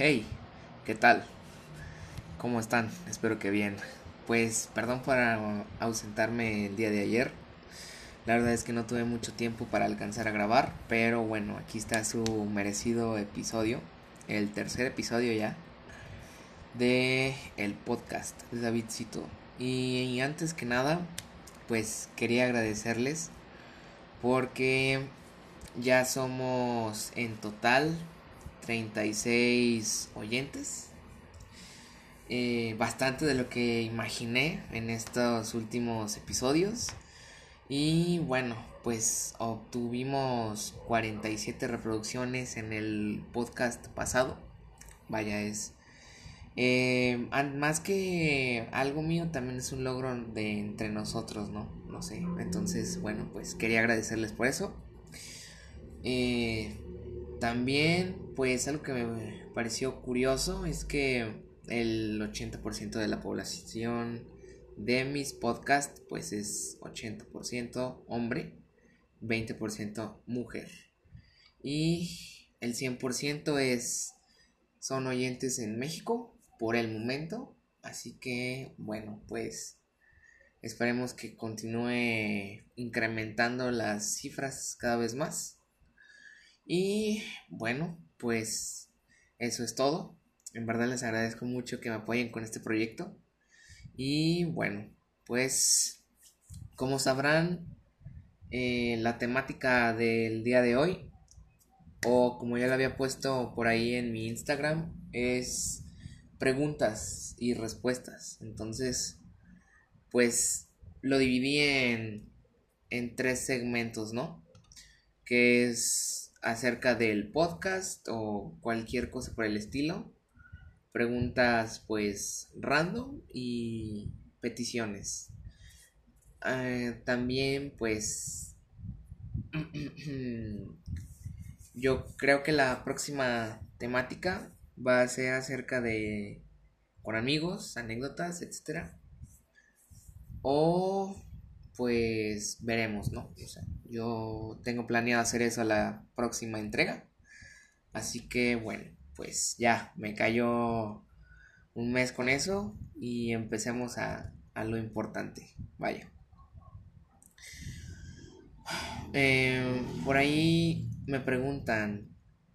Hey, ¿qué tal? ¿Cómo están? Espero que bien. Pues perdón por ausentarme el día de ayer. La verdad es que no tuve mucho tiempo para alcanzar a grabar, pero bueno, aquí está su merecido episodio, el tercer episodio ya de el podcast de Davidcito. Y antes que nada, pues quería agradecerles porque ya somos en total 36 oyentes. Eh, bastante de lo que imaginé en estos últimos episodios. Y bueno, pues obtuvimos 47 reproducciones en el podcast pasado. Vaya, es... Eh, más que algo mío, también es un logro de entre nosotros, ¿no? No sé. Entonces, bueno, pues quería agradecerles por eso. Eh, también, pues algo que me pareció curioso es que el 80% de la población de mis podcasts pues es 80% hombre, 20% mujer. Y el 100% es son oyentes en México por el momento, así que bueno, pues esperemos que continúe incrementando las cifras cada vez más. Y bueno, pues eso es todo. En verdad les agradezco mucho que me apoyen con este proyecto. Y bueno, pues como sabrán, eh, la temática del día de hoy, o como ya lo había puesto por ahí en mi Instagram, es preguntas y respuestas. Entonces, pues lo dividí en, en tres segmentos, ¿no? Que es acerca del podcast o cualquier cosa por el estilo. Preguntas pues random y peticiones. Eh, también pues yo creo que la próxima temática va a ser acerca de con amigos, anécdotas, etcétera. O pues veremos, ¿no? O sea, yo tengo planeado hacer eso a la próxima entrega. Así que bueno, pues ya me cayó un mes con eso y empecemos a, a lo importante. Vaya. Eh, por ahí me preguntan,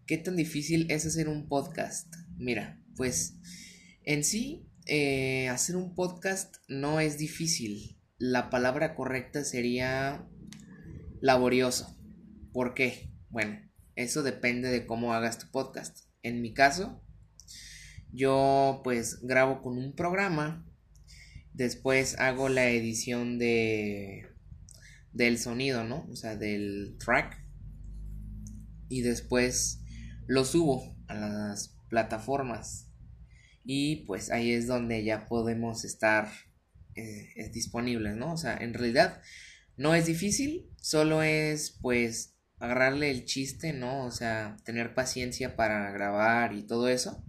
¿qué tan difícil es hacer un podcast? Mira, pues en sí, eh, hacer un podcast no es difícil la palabra correcta sería laborioso. ¿Por qué? Bueno, eso depende de cómo hagas tu podcast. En mi caso, yo pues grabo con un programa, después hago la edición de del sonido, ¿no? O sea, del track y después lo subo a las plataformas y pues ahí es donde ya podemos estar eh, es disponible, ¿no? O sea, en realidad no es difícil, solo es pues agarrarle el chiste, ¿no? O sea, tener paciencia para grabar y todo eso.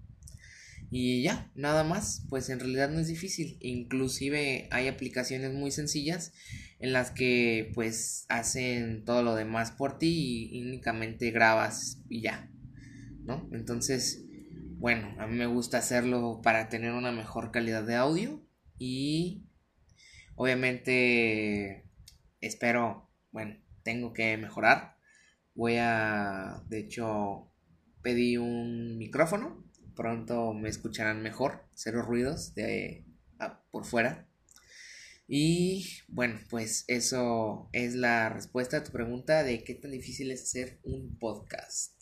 Y ya, nada más, pues en realidad no es difícil. Inclusive hay aplicaciones muy sencillas en las que pues hacen todo lo demás por ti y únicamente grabas y ya, ¿no? Entonces, bueno, a mí me gusta hacerlo para tener una mejor calidad de audio y Obviamente espero, bueno, tengo que mejorar. Voy a, de hecho, pedí un micrófono. Pronto me escucharán mejor, cero ruidos de por fuera. Y bueno, pues eso es la respuesta a tu pregunta de qué tan difícil es hacer un podcast.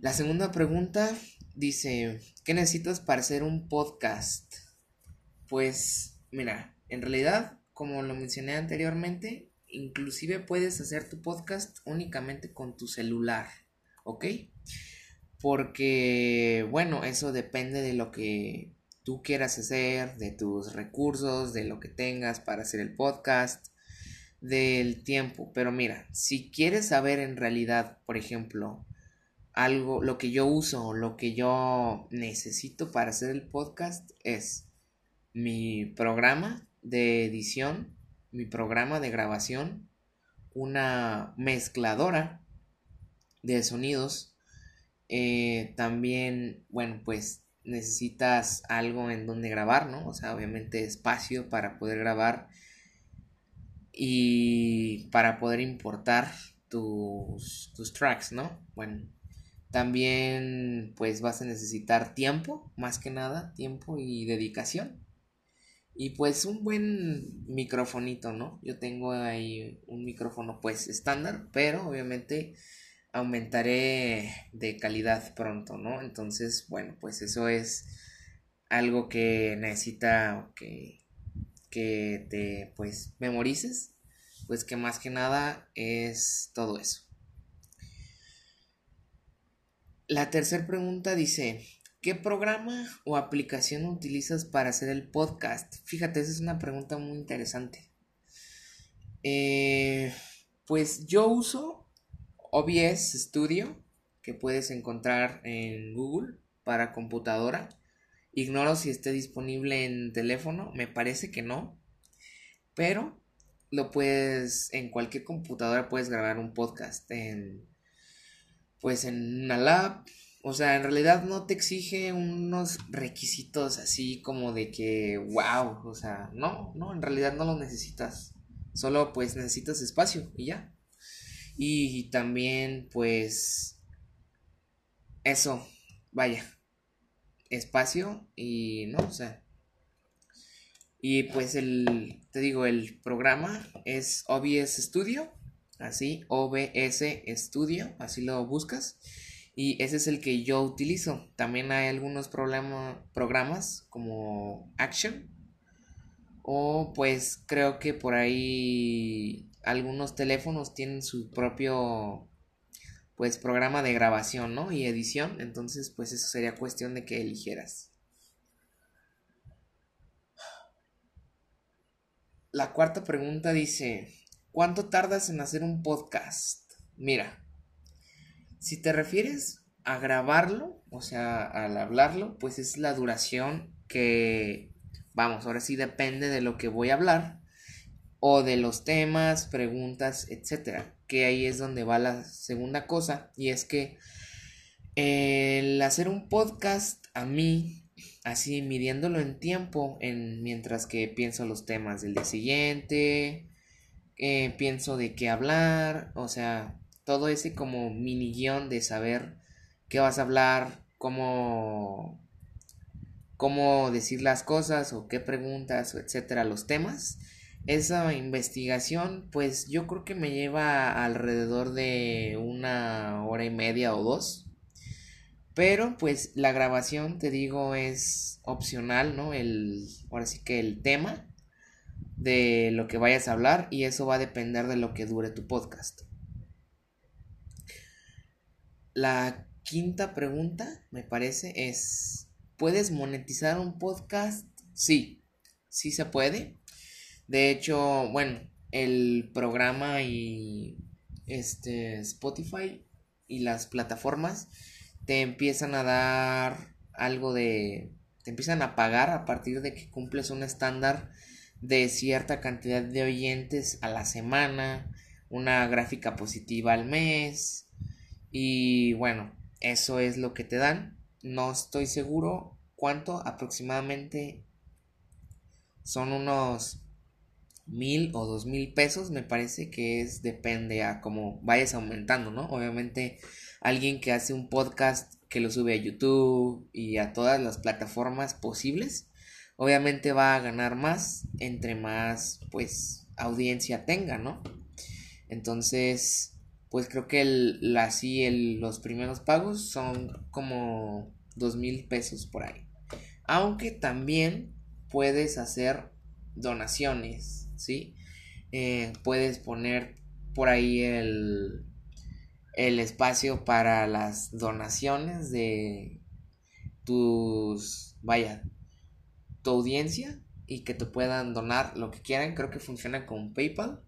La segunda pregunta dice, ¿qué necesitas para hacer un podcast? Pues Mira, en realidad, como lo mencioné anteriormente, inclusive puedes hacer tu podcast únicamente con tu celular, ¿ok? Porque, bueno, eso depende de lo que tú quieras hacer, de tus recursos, de lo que tengas para hacer el podcast, del tiempo. Pero mira, si quieres saber en realidad, por ejemplo, algo, lo que yo uso, lo que yo necesito para hacer el podcast es mi programa de edición, mi programa de grabación, una mezcladora de sonidos Eh, también, bueno, pues necesitas algo en donde grabar, ¿no? O sea, obviamente espacio para poder grabar y para poder importar tus, tus tracks, ¿no? Bueno, también pues vas a necesitar tiempo, más que nada, tiempo y dedicación. Y pues un buen microfonito, ¿no? Yo tengo ahí un micrófono pues estándar, pero obviamente aumentaré de calidad pronto, ¿no? Entonces, bueno, pues eso es algo que necesita que, que te pues memorices, pues que más que nada es todo eso. La tercera pregunta dice, ¿qué programa o aplicación utilizas para hacer el podcast? Fíjate, esa es una pregunta muy interesante. Eh, pues yo uso OBS Studio, que puedes encontrar en Google para computadora. Ignoro si esté disponible en teléfono, me parece que no. Pero lo puedes, en cualquier computadora puedes grabar un podcast en, pues en una lab. O sea, en realidad no te exige unos requisitos así como de que, wow, o sea, no, no, en realidad no lo necesitas. Solo pues necesitas espacio y ya. Y también, pues, eso, vaya, espacio y, no, o sea. Y pues el, te digo, el programa es OBS Studio, así, OBS Studio, así lo buscas. Y ese es el que yo utilizo. También hay algunos programas como Action. O pues creo que por ahí algunos teléfonos tienen su propio pues programa de grabación, ¿no? Y edición, entonces pues eso sería cuestión de que eligieras. La cuarta pregunta dice, ¿cuánto tardas en hacer un podcast? Mira, si te refieres a grabarlo, o sea, al hablarlo, pues es la duración que, vamos, ahora sí depende de lo que voy a hablar o de los temas, preguntas, etcétera. Que ahí es donde va la segunda cosa y es que el hacer un podcast a mí, así midiéndolo en tiempo, en, mientras que pienso los temas del día siguiente, eh, pienso de qué hablar, o sea, todo ese como mini guion de saber qué vas a hablar, cómo, cómo decir las cosas o qué preguntas, etcétera, los temas esa investigación, pues yo creo que me lleva alrededor de una hora y media o dos. Pero pues la grabación, te digo, es opcional, ¿no? El, ahora sí que el tema de lo que vayas a hablar y eso va a depender de lo que dure tu podcast. La quinta pregunta, me parece, es, ¿puedes monetizar un podcast? Sí, sí se puede. De hecho, bueno, el programa y este Spotify y las plataformas te empiezan a dar algo de te empiezan a pagar a partir de que cumples un estándar de cierta cantidad de oyentes a la semana, una gráfica positiva al mes y bueno, eso es lo que te dan. No estoy seguro cuánto aproximadamente son unos mil o dos mil pesos, me parece que es depende a cómo vayas aumentando, ¿no? Obviamente alguien que hace un podcast que lo sube a YouTube y a todas las plataformas posibles, obviamente va a ganar más entre más pues audiencia tenga, ¿no? Entonces, pues creo que el, así el, los primeros pagos son como dos mil pesos por ahí. Aunque también puedes hacer donaciones ¿sí? Eh, puedes poner por ahí el, el espacio para las donaciones de tus, vaya, tu audiencia y que te puedan donar lo que quieran. Creo que funciona con PayPal.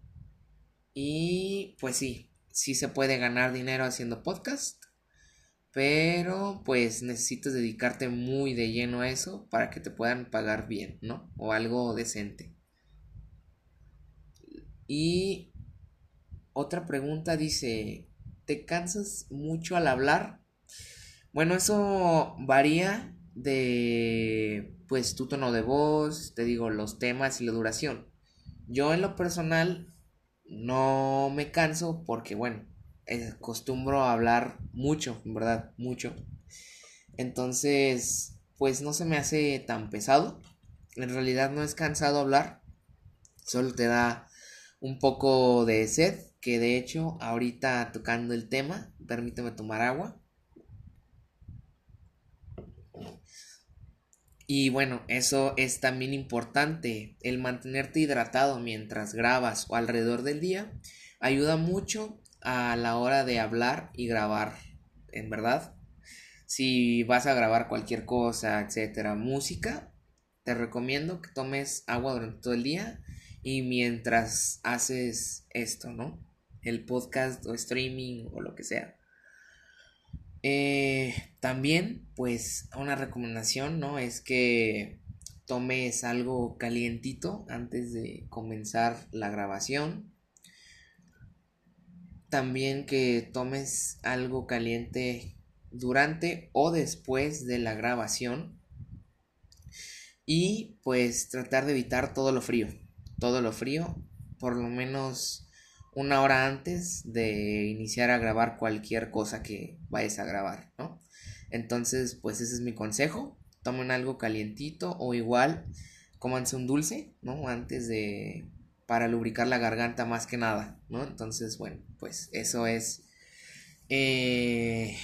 Y pues sí, sí se puede ganar dinero haciendo podcast. Pero pues necesitas dedicarte muy de lleno a eso para que te puedan pagar bien, ¿no? O algo decente. Y otra pregunta dice, ¿te cansas mucho al hablar? Bueno, eso varía de pues tu tono de voz, te digo, los temas y la duración. Yo en lo personal no me canso porque bueno, acostumbro a hablar mucho, verdad, mucho. Entonces, pues no se me hace tan pesado. En realidad no es cansado hablar. Solo te da un poco de sed. Que de hecho, ahorita tocando el tema, permíteme tomar agua. Y bueno, eso es también importante. El mantenerte hidratado mientras grabas o alrededor del día ayuda mucho a la hora de hablar y grabar. En verdad, si vas a grabar cualquier cosa, etcétera, música, te recomiendo que tomes agua durante todo el día y mientras haces esto, ¿no? El podcast o streaming o lo que sea. Eh, también, pues, una recomendación, ¿no? Es que tomes algo calientito antes de comenzar la grabación. También que tomes algo caliente durante o después de la grabación. Y pues tratar de evitar todo lo frío. Todo lo frío. Por lo menos una hora antes de iniciar a grabar cualquier cosa que vayas a grabar, ¿no? Entonces, pues ese es mi consejo. Tomen algo calientito o igual cómanse un dulce, ¿no? Antes de para lubricar la garganta más que nada, ¿no? Entonces, bueno, pues eso es eh,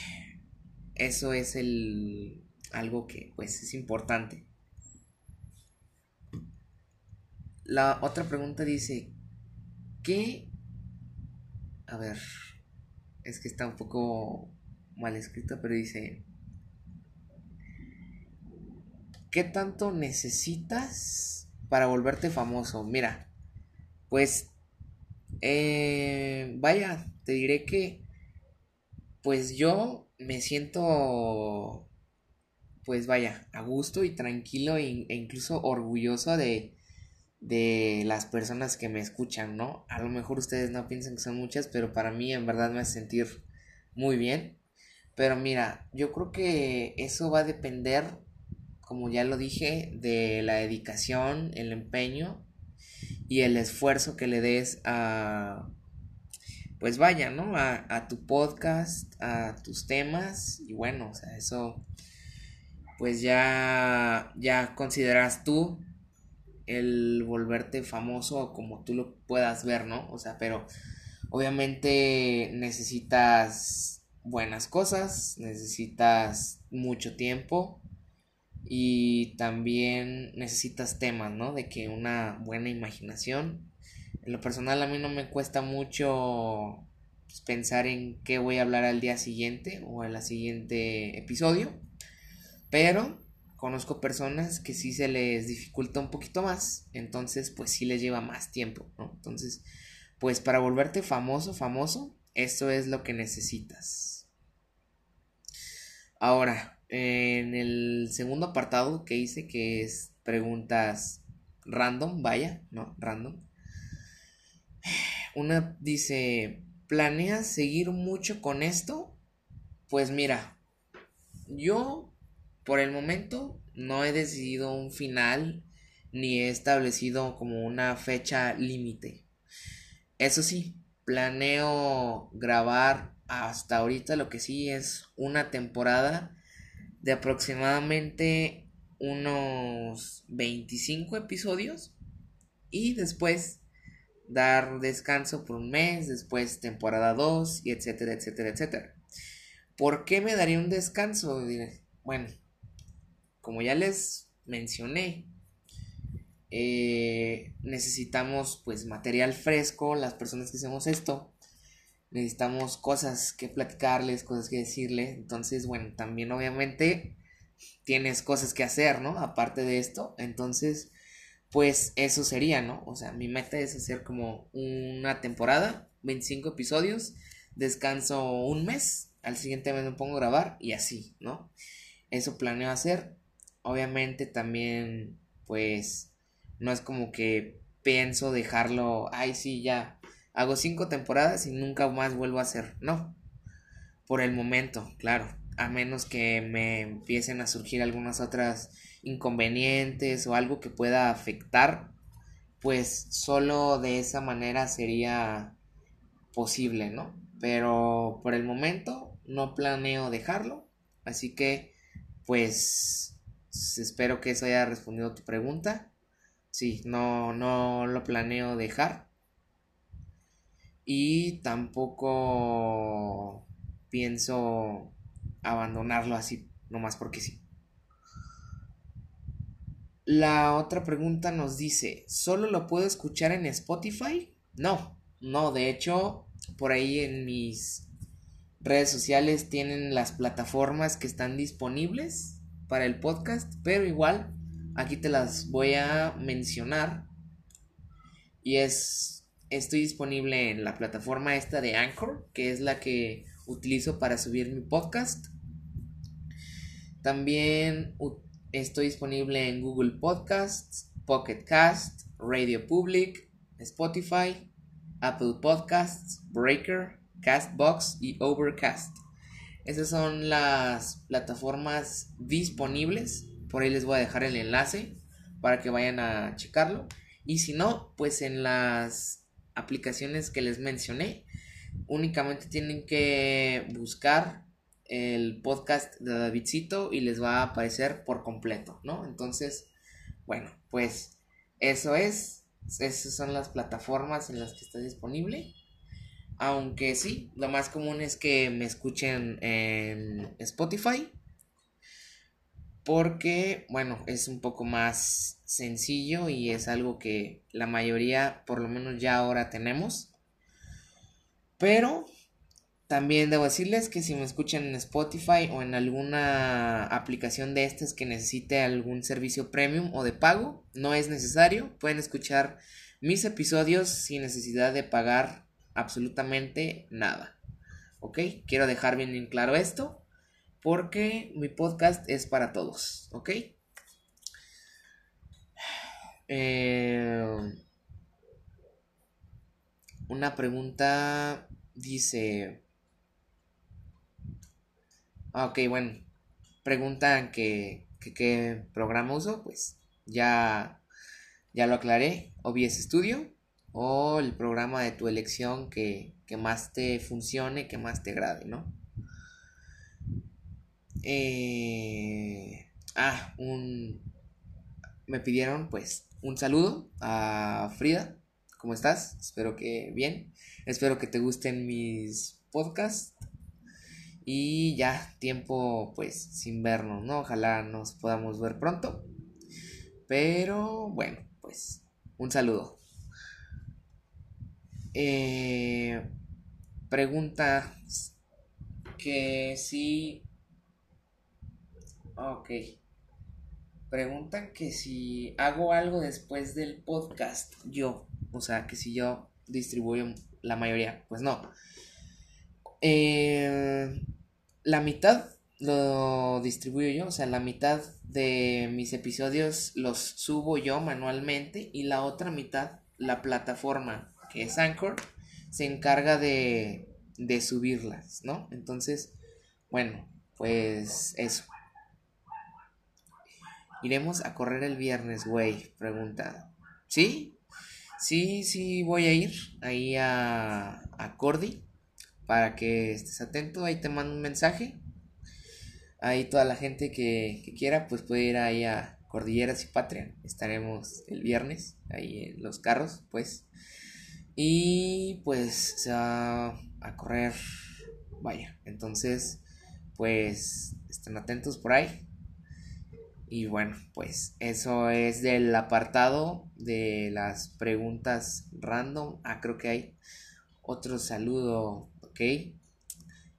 eso es el algo que pues es importante. La otra pregunta dice, ¿qué? A ver, es que está un poco mal escrito, pero dice, ¿qué tanto necesitas para volverte famoso? Mira, pues, eh, vaya, te diré que, pues yo me siento, pues vaya, a gusto y tranquilo e, incluso orgulloso de, de las personas que me escuchan, ¿no? A lo mejor ustedes no piensan que son muchas, pero para mí en verdad me hace sentir muy bien. Pero mira, yo creo que eso va a depender, como ya lo dije, de la dedicación, el empeño y el esfuerzo que le des a, pues vaya, ¿no? A, tu podcast, a tus temas y bueno, o sea, eso pues ya, ya consideras tú el volverte famoso como tú lo puedas ver, ¿no? O sea, pero obviamente necesitas buenas cosas, necesitas mucho tiempo y también necesitas temas, ¿no? De que una buena imaginación en lo personal a mí no me cuesta mucho pues, pensar en qué voy a hablar al día siguiente o al siguiente episodio. Pero conozco personas que sí se les dificulta un poquito más. Entonces pues sí les lleva más tiempo, ¿no? Entonces pues para volverte famoso, famoso, eso es lo que necesitas. Ahora, en el segundo apartado que hice, que es preguntas random, vaya, ¿no? Random. Una dice, ¿planeas seguir mucho con esto? Pues mira, yo por el momento no he decidido un final ni he establecido como una fecha límite. Eso sí, planeo grabar hasta ahorita lo que sí es una temporada de aproximadamente unos 25 episodios y después dar descanso por un mes, después temporada 2 y etcétera, etcétera, etcétera. ¿Por qué me daría un descanso? Bueno, como ya les mencioné, eh, necesitamos pues material fresco, las personas que hacemos esto, necesitamos cosas que platicarles, cosas que decirles, entonces bueno, también obviamente tienes cosas que hacer, ¿no? Aparte de esto, entonces pues eso sería, ¿no? O sea, mi meta es hacer como una temporada, 25 episodios, descanso un mes, al siguiente mes me pongo a grabar y así, ¿no? Eso planeo hacer. Obviamente también, pues, no es como que pienso dejarlo, ay, sí, ya, hago cinco temporadas y nunca más vuelvo a hacer, no. Por el momento, claro. a menos que me empiecen a surgir algunas otras inconvenientes o algo que pueda afectar, pues solo de esa manera sería posible, ¿no? Pero por el momento no planeo dejarlo, así que pues espero que eso haya respondido a tu pregunta. Sí, no, no lo planeo dejar. Y tampoco pienso abandonarlo así, nomás porque sí. La otra pregunta nos dice, ¿solo lo puedo escuchar en Spotify? No, no, de hecho, por ahí en mis redes sociales tienen las plataformas que están disponibles para el podcast, pero igual aquí te las voy a mencionar. Y es, estoy disponible en la plataforma esta de Anchor, que es la que utilizo para subir mi podcast. También estoy disponible en Google Podcasts, Pocket Cast, Radio Public, Spotify, Apple Podcasts, Breaker, Castbox y Overcast. Esas son las plataformas disponibles. Por ahí les voy a dejar el enlace para que vayan a checarlo. Y si no, pues en las aplicaciones que les mencioné, únicamente tienen que buscar el podcast de Davidcito y les va a aparecer por completo, ¿no? Entonces, bueno, pues eso es. Esas son las plataformas en las que está disponible. Aunque sí, lo más común es que me escuchen en Spotify. Porque, bueno, es un poco más sencillo y es algo que la mayoría, por lo menos ya ahora tenemos. Pero también debo decirles que si me escuchan en Spotify o en alguna aplicación de estas que necesite algún servicio premium o de pago, no es necesario. Pueden escuchar mis episodios sin necesidad de pagar absolutamente nada. ¿Ok? Quiero dejar bien en claro esto porque mi podcast es para todos. ¿Ok? Eh, una pregunta dice... Ah, ok, bueno. Preguntan que, qué programa uso. Pues ya, ya lo aclaré. OBS Studio o el programa de tu elección que, que más te funcione, que más te agrade, ¿no? Eh, ah, un... Me pidieron pues un saludo a Frida. ¿Cómo estás? Espero que bien. Espero que te gusten mis podcasts. Y ya, tiempo pues sin vernos, ¿no? Ojalá nos podamos ver pronto. Pero bueno, pues un saludo. Eh, pregunta que si... Ok. Preguntan que si hago algo después del podcast, yo. O sea, que si yo distribuyo la mayoría. Pues no. Eh, la mitad lo distribuyo yo. O sea, la mitad de mis episodios los subo yo manualmente. Y la otra mitad, la plataforma que es Anchor, se encarga de, de subirlas, ¿no? Entonces, bueno, pues eso. Iremos a correr el viernes, güey, pregunta. ¿Sí? Sí, sí, voy a ir ahí a, a Cordy para que estés atento. Ahí te mando un mensaje. Ahí toda la gente que, que quiera, pues puede ir ahí a Cordilleras y Patria. Estaremos el viernes ahí en los carros, pues. Y pues va a correr. Vaya, entonces, pues estén atentos por ahí. Y bueno, pues eso es del apartado de las preguntas random. Ah, creo que hay otro saludo, ¿ok?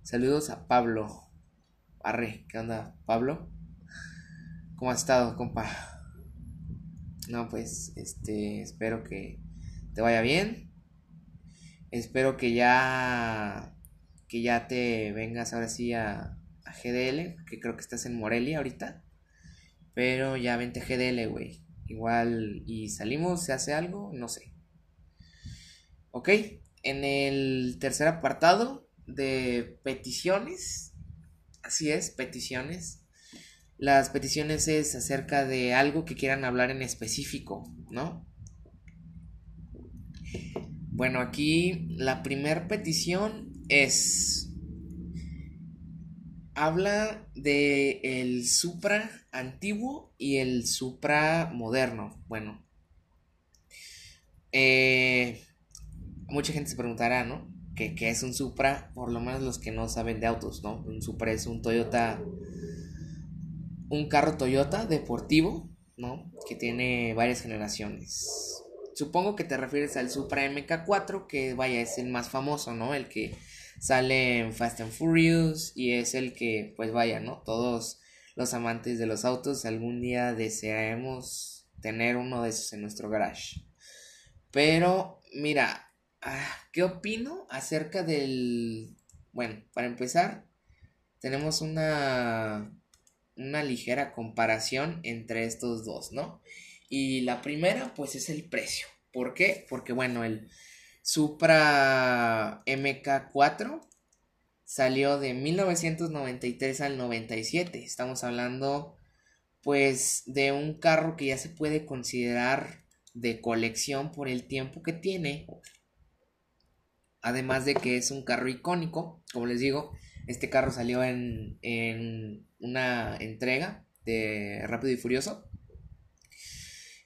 Saludos a Pablo. Arre, ¿qué onda, Pablo? ¿Cómo has estado, compa? No, pues, este, espero que te vaya bien. Espero que ya que ya te vengas ahora sí a, a GDL, que creo que estás en Morelia ahorita. Pero ya vente GDL, güey. Igual y salimos, se hace algo, no sé. Ok, en el tercer apartado de peticiones, Así es, peticiones. Las peticiones es acerca de algo que quieran hablar en específico, ¿no? Bueno, aquí la primera petición es habla de el Supra antiguo y el Supra moderno. Bueno, eh, mucha gente se preguntará, ¿no? ¿Qué, ¿Qué, es un Supra? Por lo menos los que no saben de autos, ¿no? Un Supra es un Toyota, un carro Toyota deportivo, ¿no? Que tiene varias generaciones. Supongo que te refieres al Supra MK4, que vaya, es el más famoso, ¿no? El que sale en Fast and Furious y es el que, pues vaya, ¿no? Todos los amantes de los autos algún día desearemos tener uno de esos en nuestro garage. Pero, mira, ah, ¿qué opino acerca del... Bueno, para empezar, tenemos una, una ligera comparación entre estos dos, ¿no? Y la primera, pues es el precio. ¿Por qué? Porque, bueno, el Supra MK4 salió de 1993 al 97. Estamos hablando, pues, de un carro que ya se puede considerar de colección por el tiempo que tiene. Además de que es un carro icónico, como les digo, este carro salió en, en una entrega de Rápido y Furioso.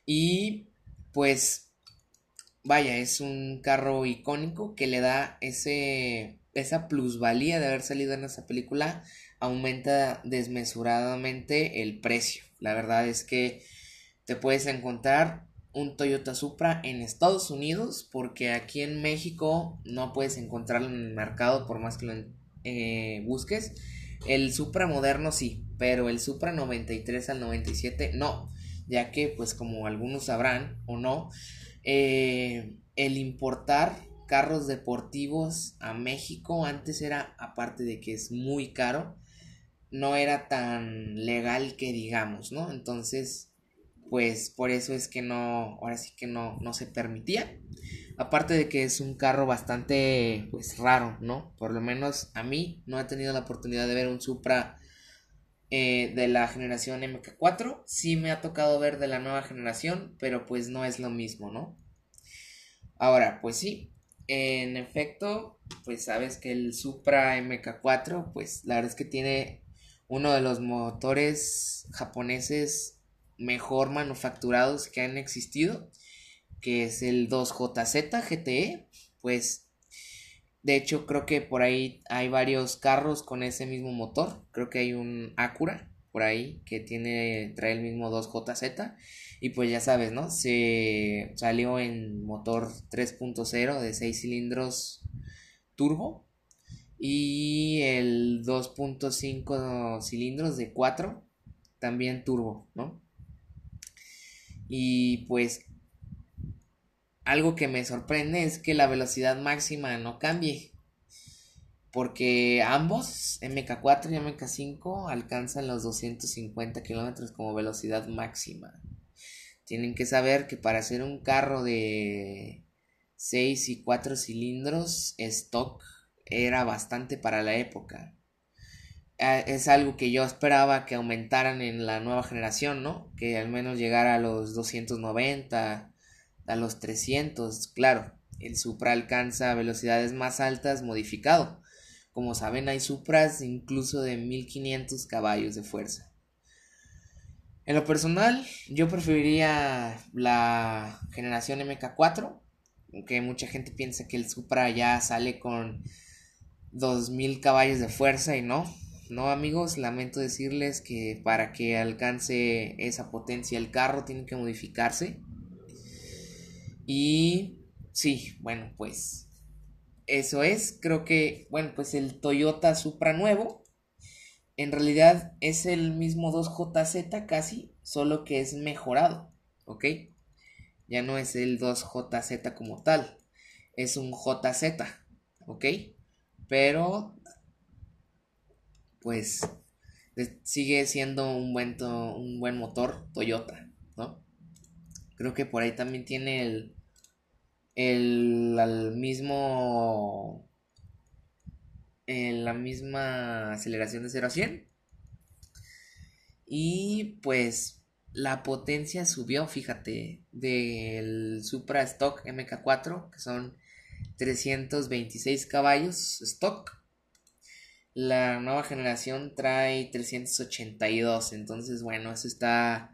Y pues vaya, es un carro icónico que le da ese, esa plusvalía de haber salido en esa película, aumenta desmesuradamente el precio. La verdad es que te puedes encontrar un Toyota Supra en Estados Unidos porque aquí en México no puedes encontrarlo en el mercado por más que lo eh, busques. El Supra moderno sí, pero el Supra 93 al 97 no, ya que pues como algunos sabrán o no, eh, el importar carros deportivos a México antes era, aparte de que es muy caro, no era tan legal que digamos, ¿no? Entonces, pues por eso es que no, ahora sí que no, no se permitía. Aparte de que es un carro bastante, pues raro, ¿no? Por lo menos a mí no he tenido la oportunidad de ver un Supra eh, de la generación MK4. Sí me ha tocado ver de la nueva generación, pero pues no es lo mismo, ¿no? Ahora, pues sí, en efecto, pues sabes que el Supra MK4, pues la verdad es que tiene uno de los motores japoneses mejor manufacturados que han existido, que es el 2JZ GTE, pues de hecho, creo que por ahí hay varios carros con ese mismo motor. Creo que hay un Acura por ahí que tiene trae el mismo 2JZ y pues ya sabes, ¿no? Se salió en motor 3.0 de 6 cilindros turbo y el 2.5 cilindros de 4 también turbo, ¿no? Y pues algo que me sorprende es que la velocidad máxima no cambie. Porque ambos, MK4 y MK5, alcanzan los 250 kilómetros como velocidad máxima. Tienen que saber que para hacer un carro de 6 y 4 cilindros, stock era bastante para la época. Ah, es algo que yo esperaba que aumentaran en la nueva generación, ¿no? Que al menos llegara a los 290 a los 300, claro, el Supra alcanza velocidades más altas modificado. Como saben, hay Supras incluso de 1500 caballos de fuerza. En lo personal, yo preferiría la generación MK4, aunque mucha gente piensa que el Supra ya sale con 2000 caballos de fuerza y no. No amigos, lamento decirles que para que alcance esa potencia el carro tiene que modificarse y sí, bueno, pues eso es. Creo que, bueno, pues el Toyota Supra nuevo en realidad es el mismo 2JZ casi, solo que es mejorado, ¿ok? Ya no es el 2JZ como tal, es un JZ, ¿ok? Pero, pues, sigue siendo un buen, un buen motor Toyota, ¿no? Creo que por ahí también tiene el, el, mismo en la misma aceleración de 0 a 100. Y pues la potencia subió, fíjate, del Supra Stock MK4, que son 326 caballos stock. La nueva generación trae 382, entonces bueno, eso está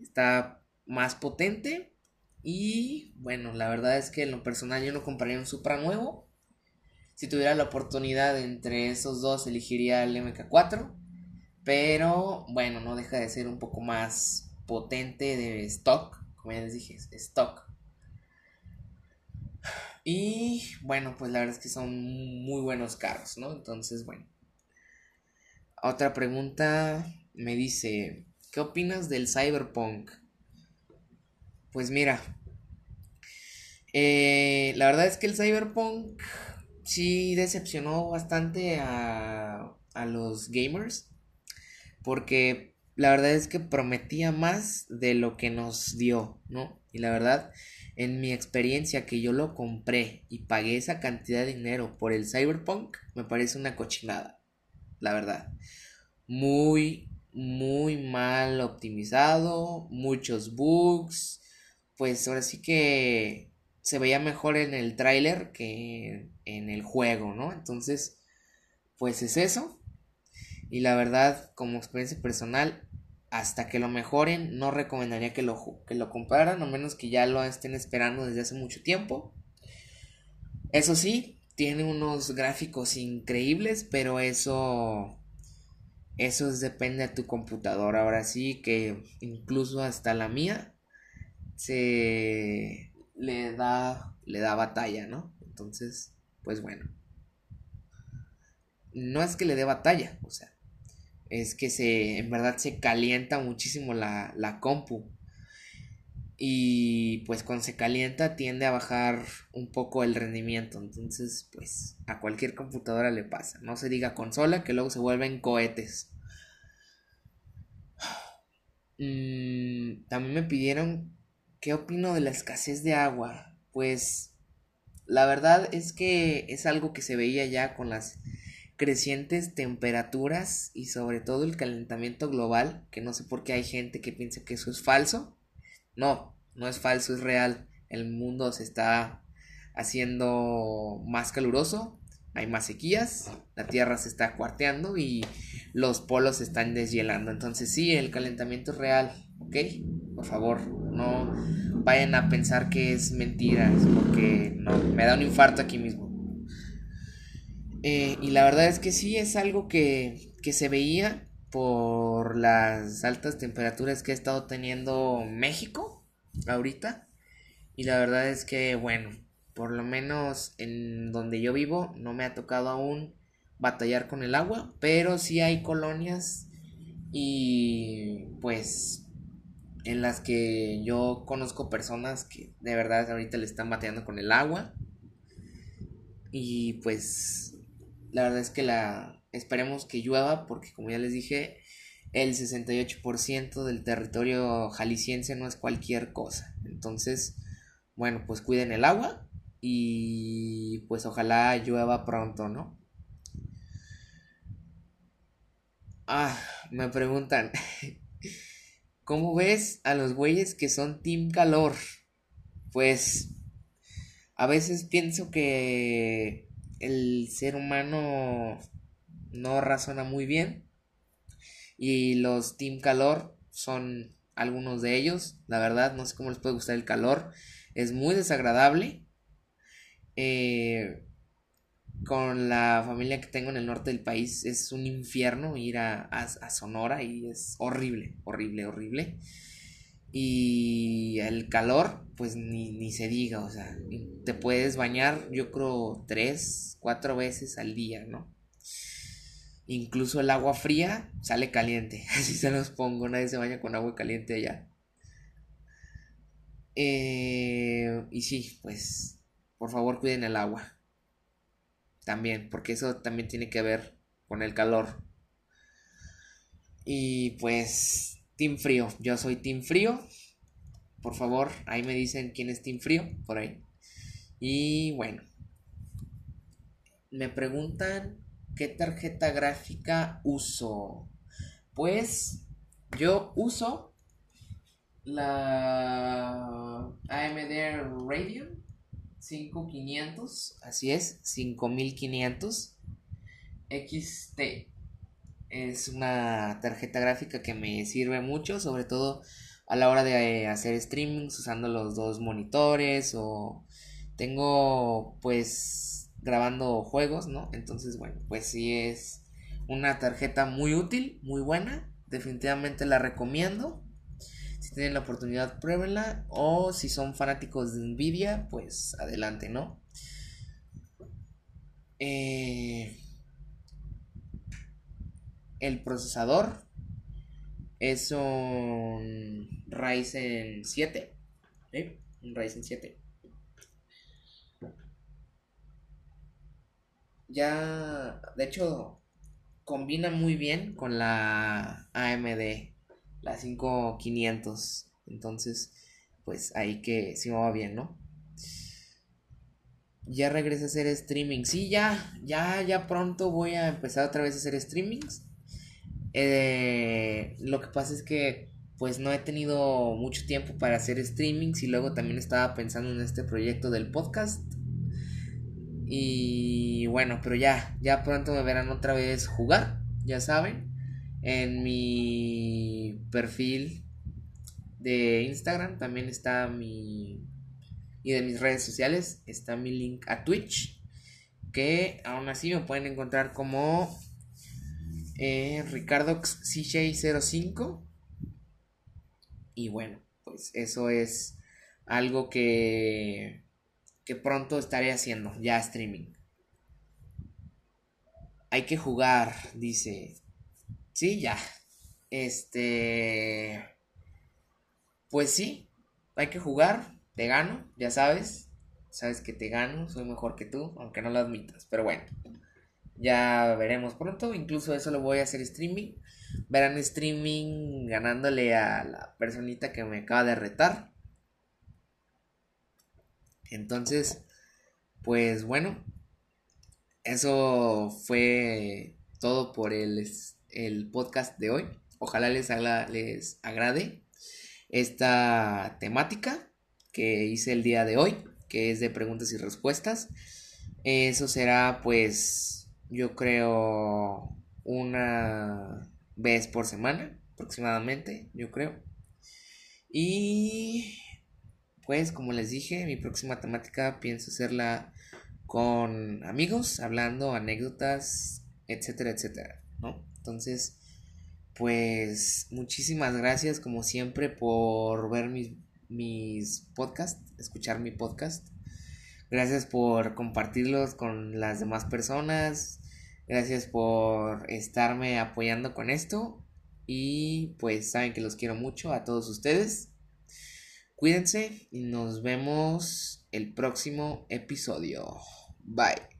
está más potente y bueno, la verdad es que en lo personal yo no compraría un Supra nuevo. Si tuviera la oportunidad entre esos dos elegiría el MK4, pero bueno, no deja de ser un poco más potente de stock, como ya les dije, stock. Y bueno, pues la verdad es que son muy buenos carros, ¿no? Entonces, bueno. Otra pregunta me dice, ¿qué opinas del cyberpunk? Pues mira, eh, la verdad es que el cyberpunk sí decepcionó bastante a, a los gamers, porque la verdad es que prometía más de lo que nos dio, ¿no? Y la verdad, en mi experiencia que yo lo compré y pagué esa cantidad de dinero por el Cyberpunk, me parece una cochinada, la verdad. Muy, muy mal optimizado, muchos bugs, pues ahora sí que se veía mejor en el tráiler que en el juego, ¿no? Entonces, pues es eso. Y la verdad, como experiencia personal, hasta que lo mejoren, no recomendaría que lo, que lo compraran, a menos que ya lo estén esperando desde hace mucho tiempo. Eso sí, tiene unos gráficos increíbles, pero eso eso depende de tu computadora. Ahora sí que incluso hasta la mía se le da le da batalla, ¿no? Entonces, pues bueno. No es que le dé batalla, o sea, es que se, en verdad se calienta muchísimo la, la compu. Y pues cuando se calienta tiende a bajar un poco el rendimiento. Entonces, pues a cualquier computadora le pasa. No se diga consola que luego se vuelven cohetes. Mm, también me pidieron qué opino de la escasez de agua. Pues la verdad es que es algo que se veía ya con las crecientes temperaturas y sobre todo el calentamiento global, que no sé por qué hay gente que piensa que eso es falso. No, no es falso, es real. El mundo se está haciendo más caluroso, hay más sequías, la Tierra se está cuarteando y los polos se están deshielando. Entonces sí, el calentamiento es real, ¿ok? Por favor, no vayan a pensar que es mentira, porque no, me da un infarto aquí mismo. Eh, y la verdad es que sí, es algo que, que se veía por las altas temperaturas que ha estado teniendo México ahorita. Y la verdad es que, bueno, por lo menos en donde yo vivo no me ha tocado aún batallar con el agua, pero sí hay colonias y pues en las que yo conozco personas que de verdad ahorita le están bateando con el agua. Y pues la verdad es que la esperemos que llueva porque como ya les dije, el 68% del territorio jalisciense no es cualquier cosa. Entonces, bueno, pues cuiden el agua y pues ojalá llueva pronto, ¿no? Ah, me preguntan, ¿cómo ves a los güeyes que son Team Calor? Pues a veces pienso que el ser humano no razona muy bien y los Team Calor son algunos de ellos. La verdad, no sé cómo les puede gustar el calor. Es muy desagradable. Eh, con la familia que tengo en el norte del país es un infierno ir a, a Sonora y es horrible, horrible, horrible. Y el calor, pues ni, se diga, o sea, te puedes bañar yo creo tres, cuatro veces al día, ¿no? Incluso el agua fría sale caliente, así se los pongo, nadie se baña con agua caliente allá. Eh, y sí, pues por favor cuiden el agua. También, porque eso también tiene que ver con el calor. Y pues Team Frío. Yo soy Team Frío. Por favor, ahí me dicen quién es Team Frío. Por ahí. Y bueno. Me preguntan ¿qué tarjeta gráfica uso? Pues yo uso la AMD Radeon 5500, así es, 5500 XT. Es una tarjeta gráfica que me sirve mucho, sobre todo a la hora de hacer streamings usando los dos monitores o tengo pues grabando juegos, ¿no? Entonces, bueno, pues sí es una tarjeta muy útil, muy buena, definitivamente la recomiendo. Tienen la oportunidad, pruébenla. O si son fanáticos de Nvidia, pues adelante, ¿no? Eh, el procesador es un Ryzen 7. Un Ryzen 7. Ya, de hecho, combina muy bien con la AMD la 5500. Entonces, pues ahí que sí va bien, ¿no? Ya regresé a hacer streaming. Sí, ya, ya, ya pronto voy a empezar otra vez a hacer streamings. Eh, lo que pasa es que pues no he tenido mucho tiempo para hacer streamings y luego también estaba pensando en este proyecto del podcast. Y bueno, pero ya, ya pronto me verán otra vez jugar, ya saben en mi perfil de Instagram también está mi... Y de mis redes sociales está mi link a Twitch. Que aún así me pueden encontrar como eh, Ricardo 05 Y bueno, pues eso es algo que, que pronto estaré haciendo, ya streaming. Hay que jugar, dice Sí, ya. Este. Pues sí, hay que jugar. Te gano, ya sabes. Sabes que te gano, soy mejor que tú, aunque no lo admitas. Pero bueno, ya veremos pronto. Incluso eso lo voy a hacer streaming. Verán streaming ganándole a la personita que me acaba de retar. Entonces, pues bueno, eso fue todo por el el podcast de hoy. Ojalá les, les agrade esta temática que hice el día de hoy, que es de preguntas y respuestas. Eso será pues yo creo una vez por semana aproximadamente, yo creo. Y pues como les dije, mi próxima temática pienso hacerla con amigos, hablando anécdotas, etcétera, etcétera, ¿no? Entonces, pues muchísimas gracias como siempre por ver mis, mis podcasts, escuchar mi podcast. Gracias por compartirlos con las demás personas. Gracias por estarme apoyando con esto. Y pues saben que los quiero mucho a todos ustedes. Cuídense y nos vemos el próximo episodio. Bye.